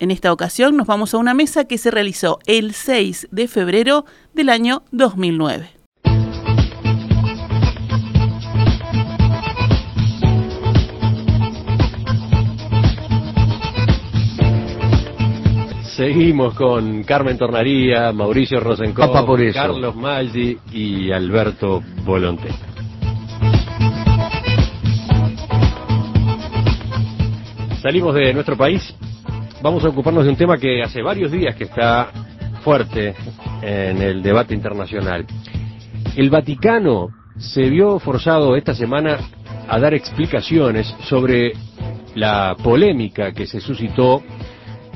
En esta ocasión nos vamos a una mesa que se realizó el 6 de febrero del año 2009. Seguimos con Carmen Tornaría, Mauricio eso. Carlos Maggi y Alberto Volonté. Salimos de nuestro país, vamos a ocuparnos de un tema que hace varios días que está fuerte en el debate internacional. El Vaticano se vio forzado esta semana a dar explicaciones sobre la polémica que se suscitó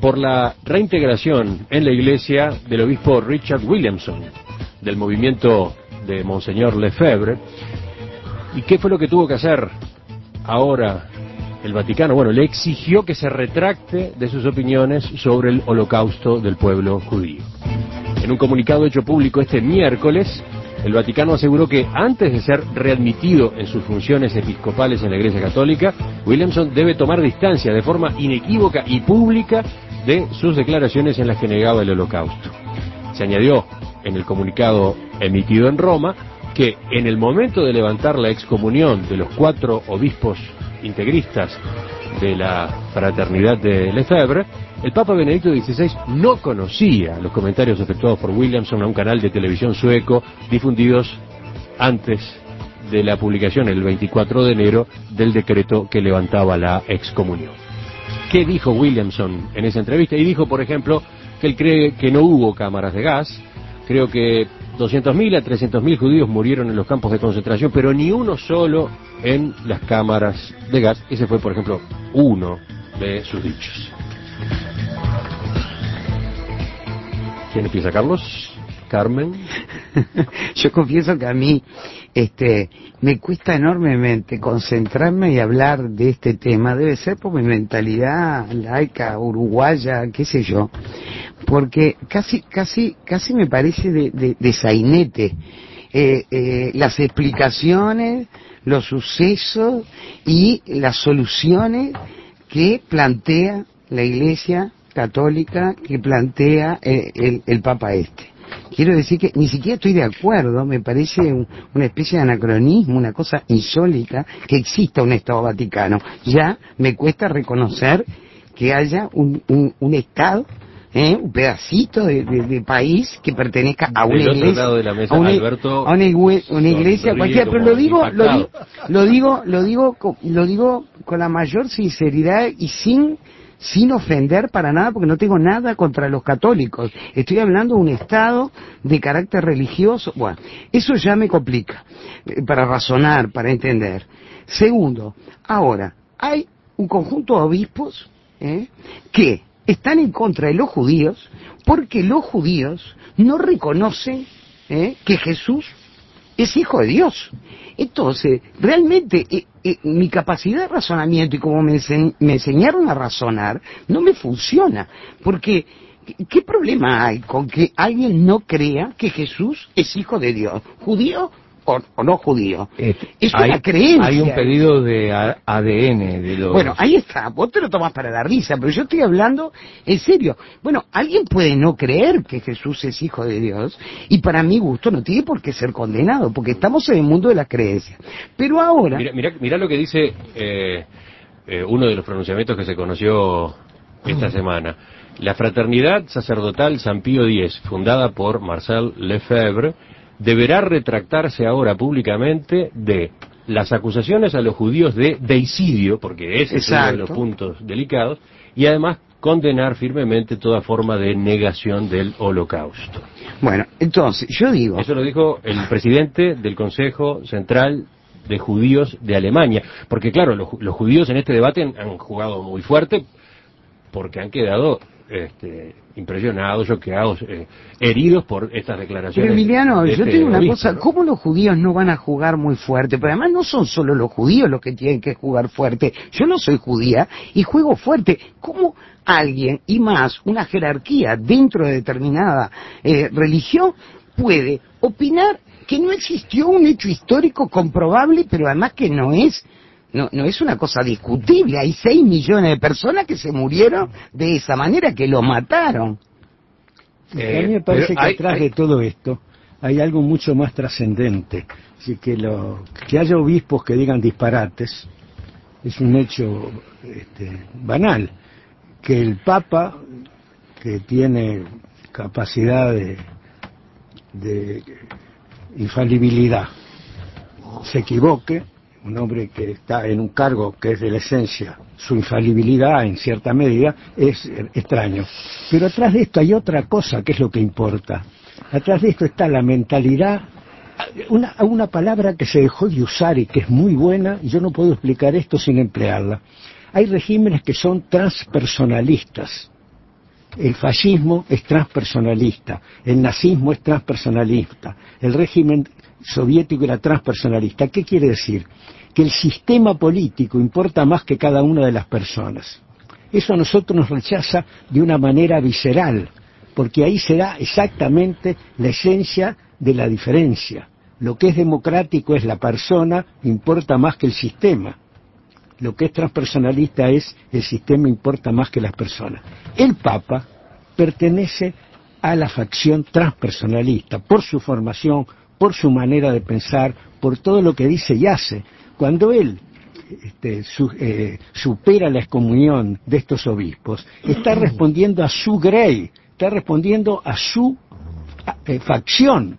por la reintegración en la iglesia del obispo Richard Williamson, del movimiento de Monseñor Lefebvre. ¿Y qué fue lo que tuvo que hacer ahora el Vaticano? Bueno, le exigió que se retracte de sus opiniones sobre el holocausto del pueblo judío. En un comunicado hecho público este miércoles, el Vaticano aseguró que antes de ser readmitido en sus funciones episcopales en la Iglesia Católica, Williamson debe tomar distancia de forma inequívoca y pública de sus declaraciones en las que negaba el holocausto. Se añadió en el comunicado emitido en Roma que en el momento de levantar la excomunión de los cuatro obispos integristas de la fraternidad de Lefebvre, el Papa Benedicto XVI no conocía los comentarios efectuados por Williamson a un canal de televisión sueco difundidos antes de la publicación el 24 de enero del decreto que levantaba la excomunión. ¿Qué dijo Williamson en esa entrevista? Y dijo, por ejemplo, que él cree que no hubo cámaras de gas, creo que 200.000 a 300.000 judíos murieron en los campos de concentración, pero ni uno solo en las cámaras de gas. Ese fue, por ejemplo, uno de sus dichos. ¿Quién empieza, Carlos? Carmen. Yo confieso que a mí este, me cuesta enormemente concentrarme y hablar de este tema. Debe ser por mi mentalidad laica, uruguaya, qué sé yo. Porque casi, casi, casi me parece de, de, de sainete. Eh, eh, las explicaciones, los sucesos y las soluciones que plantea la Iglesia católica, que plantea eh, el, el Papa este. Quiero decir que ni siquiera estoy de acuerdo, me parece un- una especie de anacronismo, una cosa insólita que exista un Estado Vaticano. Ya me cuesta reconocer que haya un, un, un Estado, ¿eh? un pedacito de, de- de país que pertenezca a una iglesia, lado de la mesa, a una, Alberto a una iglesia cualquiera, pero lo digo, lo, di- impactado. lo digo, lo digo, lo digo con la mayor sinceridad y sin sin ofender para nada, porque no tengo nada contra los católicos. Estoy hablando de un Estado de carácter religioso. Bueno, eso ya me complica eh, para razonar, para entender. Segundo, ahora, hay un conjunto de obispos ¿eh? que están en contra de los judíos porque los judíos no reconocen ¿eh? que Jesús es hijo de Dios. Entonces, realmente, eh, eh, mi capacidad de razonamiento y como me, me enseñaron a razonar, no me funciona. Porque, ¿qué- ¿qué problema hay con que alguien no crea que Jesús es hijo de Dios? ¿Judío o, o no judío? Es hay, una creencia. hay un pedido de A- ADN de los... Bueno, ahí está, vos te lo tomás para la risa, pero yo estoy hablando en serio. Bueno, alguien puede no creer que Jesús es hijo de Dios y para mi gusto no tiene por qué ser condenado, porque estamos en el mundo de las creencias. Pero ahora, Mira, mira, mira lo que dice eh, eh, uno de los pronunciamientos que se conoció esta semana. La Fraternidad Sacerdotal San Pío X, fundada por Marcel Lefebvre, deberá retractarse ahora públicamente de las acusaciones a los judíos de deicidio, porque ese es uno de los puntos delicados, y además condenar firmemente toda forma de negación del holocausto. bueno, entonces yo digo, Eso lo dijo el presidente del Consejo Central de Judíos de Alemania. Porque claro, los, ju- los judíos en este debate han, han jugado muy fuerte porque han quedado este, impresionados, choqueados, eh, heridos por estas declaraciones. Pero Emiliano, de yo este te digo una cosa, ¿no? ¿cómo los judíos no van a jugar muy fuerte? Pero además no son solo los judíos los que tienen que jugar fuerte. Yo no soy judía y juego fuerte. ¿Cómo alguien, y más una jerarquía dentro de determinada eh, religión, puede opinar que no existió un hecho histórico comprobable, pero además que no es no, no es una cosa discutible. Hay 6 millones de personas que se murieron de esa manera, que lo mataron. Eh, a mí me parece que hay- atrás hay- de todo esto hay algo mucho más trascendente. Así que, lo, que haya obispos que digan disparates es un hecho este, banal. Que el Papa, que tiene capacidad de, de infalibilidad, se equivoque, un hombre que está en un cargo que es de la esencia, su infalibilidad en cierta medida, es extraño. Pero atrás de esto hay otra cosa que es lo que importa. Atrás de esto está la mentalidad, una, una palabra que se dejó de usar y que es muy buena, y yo no puedo explicar esto sin emplearla. Hay regímenes que son transpersonalistas. El fascismo es transpersonalista, el nazismo es transpersonalista, el régimen soviético era transpersonalista. ¿Qué quiere decir? Que el sistema político importa más que cada una de las personas. Eso a nosotros nos rechaza de una manera visceral, porque ahí se da exactamente la esencia de la diferencia. Lo que es democrático es la persona, importa más que el sistema. Lo que es transpersonalista es el sistema importa más que las personas. El Papa pertenece a la facción transpersonalista por su formación, por su manera de pensar, por todo lo que dice y hace. Cuando él este, su- eh, supera la excomunión de estos obispos, está respondiendo a su grey, está respondiendo a su eh, facción.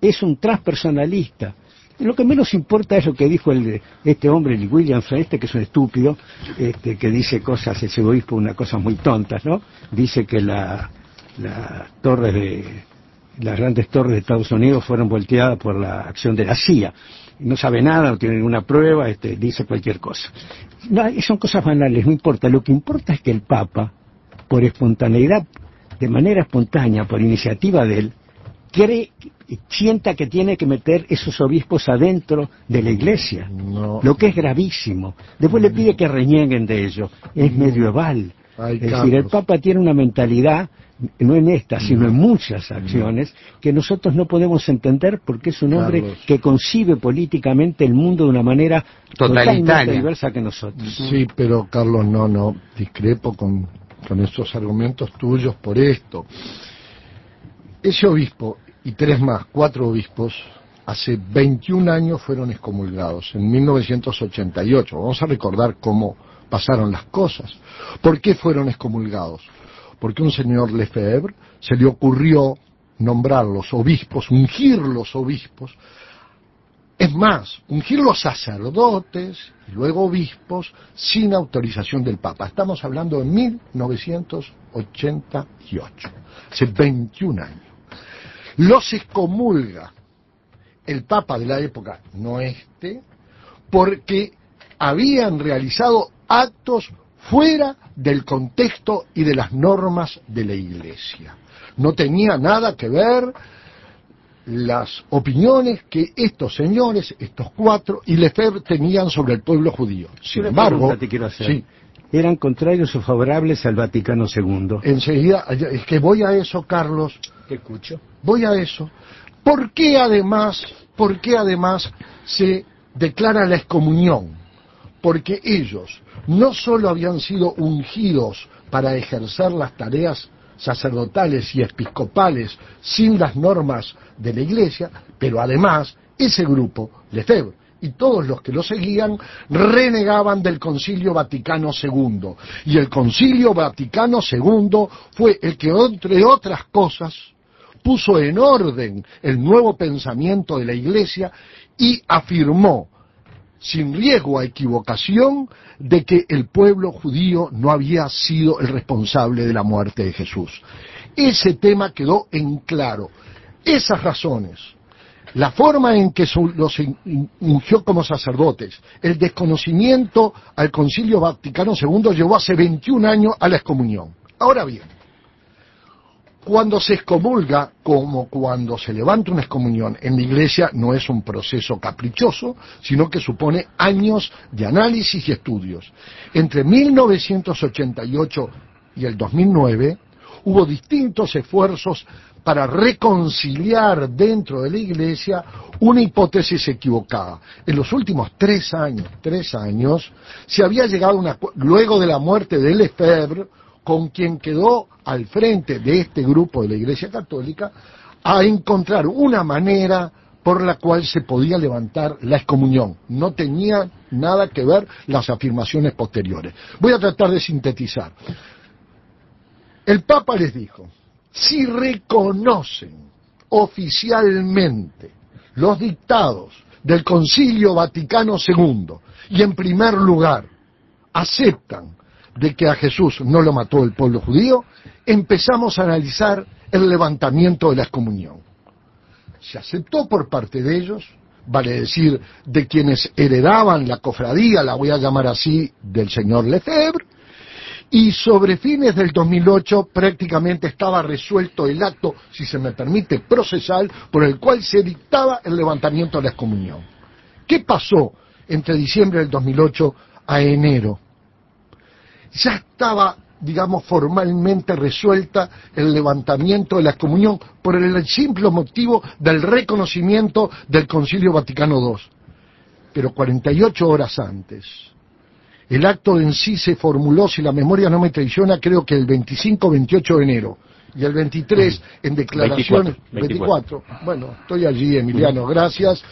Es un transpersonalista. Lo que menos importa es lo que dijo el, este hombre, el Williamson, este que es un estúpido, este, que dice cosas, ese obispo, unas cosas muy tontas, ¿no? Dice que la, las torres de, las grandes torres de Estados Unidos fueron volteadas por la acción de la CIA. No sabe nada, no tiene ninguna prueba, este, dice cualquier cosa. No, son cosas banales, no importa. Lo que importa es que el Papa, por espontaneidad, de manera espontánea, por iniciativa de él, cree, sienta que tiene que meter esos obispos adentro de la iglesia, No. lo que es gravísimo. Después le pide que renieguen de ello. Es medieval. Ay, es decir, el. Papa tiene una mentalidad, no en esta, sino en muchas acciones, que nosotros no podemos entender porque es un hombre Carlos. que concibe políticamente el mundo de una manera Totalitaria. totalmente diversa que nosotros. Sí, pero Carlos, no, no, discrepo con, con esos argumentos tuyos por esto. Ese obispo y tres más, cuatro obispos, hace 21 años fueron excomulgados, en 1988. Vamos a recordar cómo pasaron las cosas. ¿Por qué fueron excomulgados? Porque un señor Lefebvre se le ocurrió nombrar los obispos, ungir los obispos, es más, ungir los sacerdotes y luego obispos sin autorización del Papa. Estamos hablando de 1988, hace 21 años. Los excomulga el Papa de la época, no este, porque habían realizado actos fuera del contexto y de las normas de la Iglesia. No tenía nada que ver las opiniones que estos señores, estos cuatro, y Lefebvre tenían sobre el pueblo judío. Sin Una embargo, pregunta te quiero hacer. sí, Eran contrarios o favorables al Vaticano II. enseguida, es que voy a eso, Carlos, ¿Qué escucho? voy a eso. ¿Por qué además, por qué además se declara la excomunión? Porque ellos no solo habían sido ungidos para ejercer las tareas sacerdotales y episcopales sin las normas de la Iglesia, pero además ese grupo, Lefebvre, y todos los que lo seguían renegaban del Concilio Vaticano II. Y el Concilio Vaticano II fue el que, entre otras cosas, puso en orden el nuevo pensamiento de la Iglesia y afirmó, sin riesgo a equivocación, de que el pueblo judío no había sido el responsable de la muerte de Jesús. Ese tema quedó en claro. Esas razones, la forma en que los ungió como sacerdotes, el desconocimiento al Concilio Vaticano II llevó hace 21 años a la excomunión. Ahora bien, cuando se excomulga, como cuando se levanta una excomunión en la iglesia, no es un proceso caprichoso, sino que supone años de análisis y estudios. Entre 1988 y el 2009 hubo distintos esfuerzos para reconciliar dentro de la iglesia una hipótesis equivocada. En los últimos tres años, tres años, se había llegado una, luego de la muerte de Lefebvre, con quien quedó al frente de este grupo de la Iglesia Católica, a encontrar una manera por la cual se podía levantar la excomunión. No tenía nada que ver las afirmaciones posteriores. Voy a tratar de sintetizar. El Papa les dijo, si reconocen oficialmente los dictados del Concilio Vaticano II y en primer lugar aceptan de que a Jesús no lo mató el pueblo judío, empezamos a analizar el levantamiento de la excomunión. Se aceptó por parte de ellos, vale decir, de quienes heredaban la cofradía, la voy a llamar así, del señor Lefebvre, y sobre fines del 2008 prácticamente estaba resuelto el acto, si se me permite, procesal por el cual se dictaba el levantamiento de la excomunión. ¿Qué pasó entre diciembre del 2008 a enero? Ya estaba, digamos, formalmente resuelta el levantamiento de la comunión por el simple motivo del reconocimiento del Concilio Vaticano II. Pero 48 horas antes, el acto en sí se formuló, si la memoria no me traiciona, creo que el 25-28 de enero. Y el 23 en declaraciones... 24, Bueno, estoy allí, Emiliano, gracias.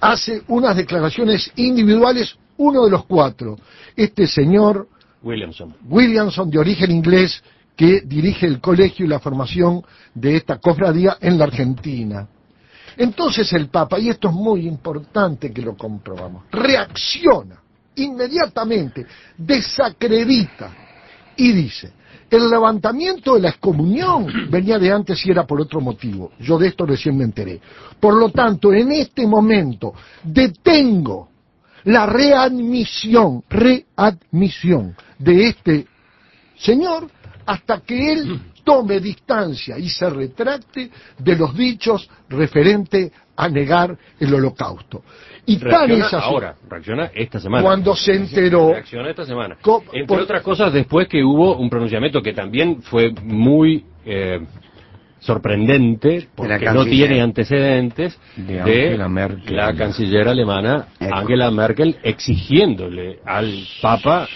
Hace unas declaraciones individuales, uno de los cuatro. Este señor Williamson. Williamson, de origen inglés, que dirige el colegio y la formación de esta cofradía en la Argentina. Entonces el Papa, y esto es muy importante que lo comprobamos, reacciona inmediatamente, desacredita y dice, el levantamiento de la excomunión venía de antes y era por otro motivo. Yo de esto recién me enteré. Por lo tanto, en este momento detengo la readmisión, readmisión de este señor hasta que él tome distancia y se retracte de los dichos referente a negar el holocausto. Y reacciona ahora, reacciona esta semana. Cuando se enteró. Reacciona esta semana. Entre otras cosas, después que hubo un pronunciamiento que también fue muy eh, sorprendente porque no tiene antecedentes de, la canciller alemana Angela Merkel exigiéndole al Papa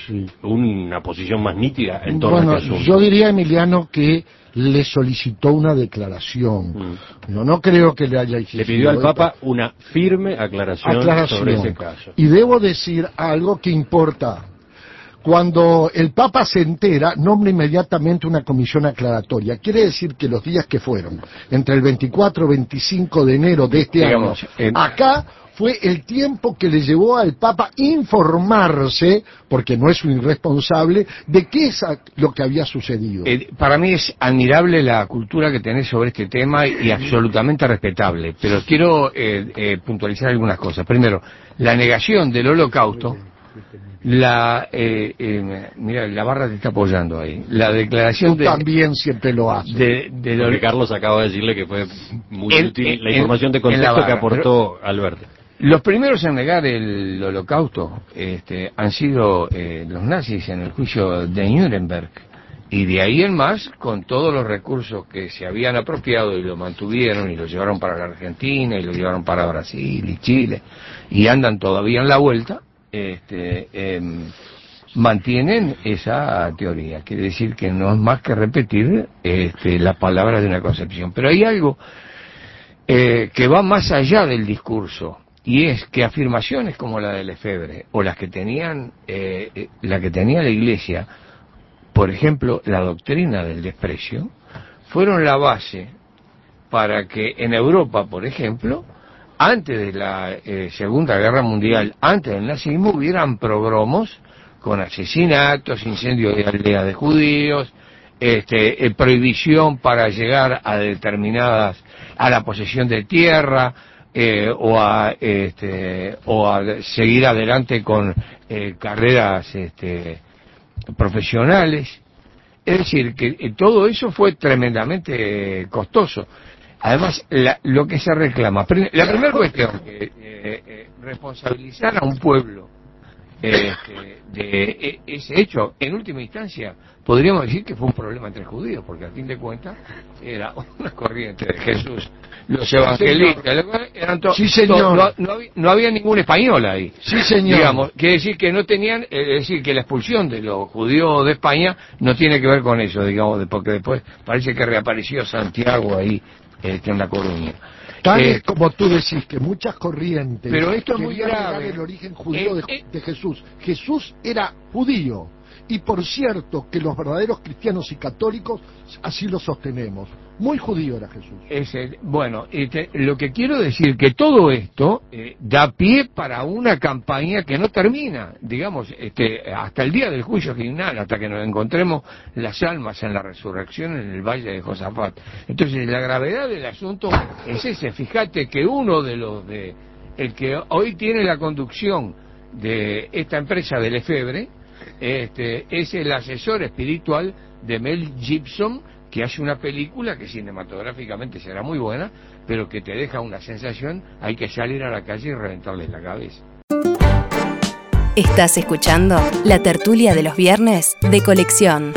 una posición más nítida en torno bueno, a este Yo diría, Emiliano, que le solicitó una declaración. Mm. No, no creo que le haya exigido. Le pidió al Papa una firme aclaración, sobre ese caso. Y debo decir algo que importa cuando el Papa se entera, nombra inmediatamente una comisión aclaratoria. Quiere decir que los días que fueron, entre el 24 y 25 de enero de este año, acá fue el tiempo que le llevó al Papa informarse, porque no es un irresponsable, de qué es lo que había sucedido. Eh, para mí es admirable la cultura que tenés sobre este tema y absolutamente respetable, pero quiero eh, eh, puntualizar algunas cosas. Primero, la negación del holocausto la eh, eh, mira la barra te está apoyando ahí. La declaración de, también siempre lo hace de, Carlos acaba de decirle que fue muy útil la información de contexto que aportó Alberto. los primeros en negar el holocausto este, han sido eh, los nazis en el juicio de Nuremberg. Y de ahí en más con todos los recursos que se habían apropiado y lo mantuvieron y lo llevaron para la Argentina y lo llevaron para Brasil y Chile y andan todavía en la vuelta este, em, mantienen esa teoría. Quiere decir que no es más que repetir este, las palabras de una concepción. Pero hay algo eh, que va más allá del discurso y es que afirmaciones como la de Lefebvre o las que tenían eh, eh, la que tenía la Iglesia, por ejemplo, la doctrina del desprecio, fueron la base para que en Europa, por ejemplo, antes de la eh, Segunda Guerra Mundial, antes del nazismo, hubieran progromos con asesinatos, incendios de aldeas de judíos, este, eh, prohibición para llegar a determinadas, a la posesión de tierra, eh, o, a, este, o a seguir adelante con carreras este, profesionales. es decir, que eh, todo eso fue tremendamente costoso. Además, lo que se reclama, la primera cuestión, que responsabilizar a un pueblo este, de e, ese hecho, en última instancia, podríamos decir que fue un problema entre judíos, porque a fin de cuentas era una corriente de Jesús. Los evangelistas, eran todos. no, había, ningún español ahí. Sí, señor. Digamos, quiere decir que no tenían, es decir, que la expulsión de los judíos de España no tiene que ver con eso, digamos, porque después parece que reapareció Santiago ahí este, en La Coruña. Tal es eh, como tú decís, que muchas corrientes pero esto es muy grave. el origen judío de, eh, de Jesús. Jesús era judío. Y por cierto que los verdaderos cristianos y católicos así lo sostenemos. Muy judío era Jesús. bueno, este, lo que quiero decir que todo esto eh, da pie para una campaña que no termina, digamos, este, hasta el día del juicio final, hasta que nos encontremos las almas en la resurrección en el valle de Josafat. Entonces, la gravedad del asunto es ese. Fíjate que uno de los de el que hoy tiene la conducción de esta empresa de Lefebvre, este, es el asesor espiritual de Mel Gibson que hace una película que cinematográficamente será muy buena, pero que te deja una sensación, hay que salir a la calle y reventarles la cabeza. Estás escuchando la tertulia de los viernes de colección.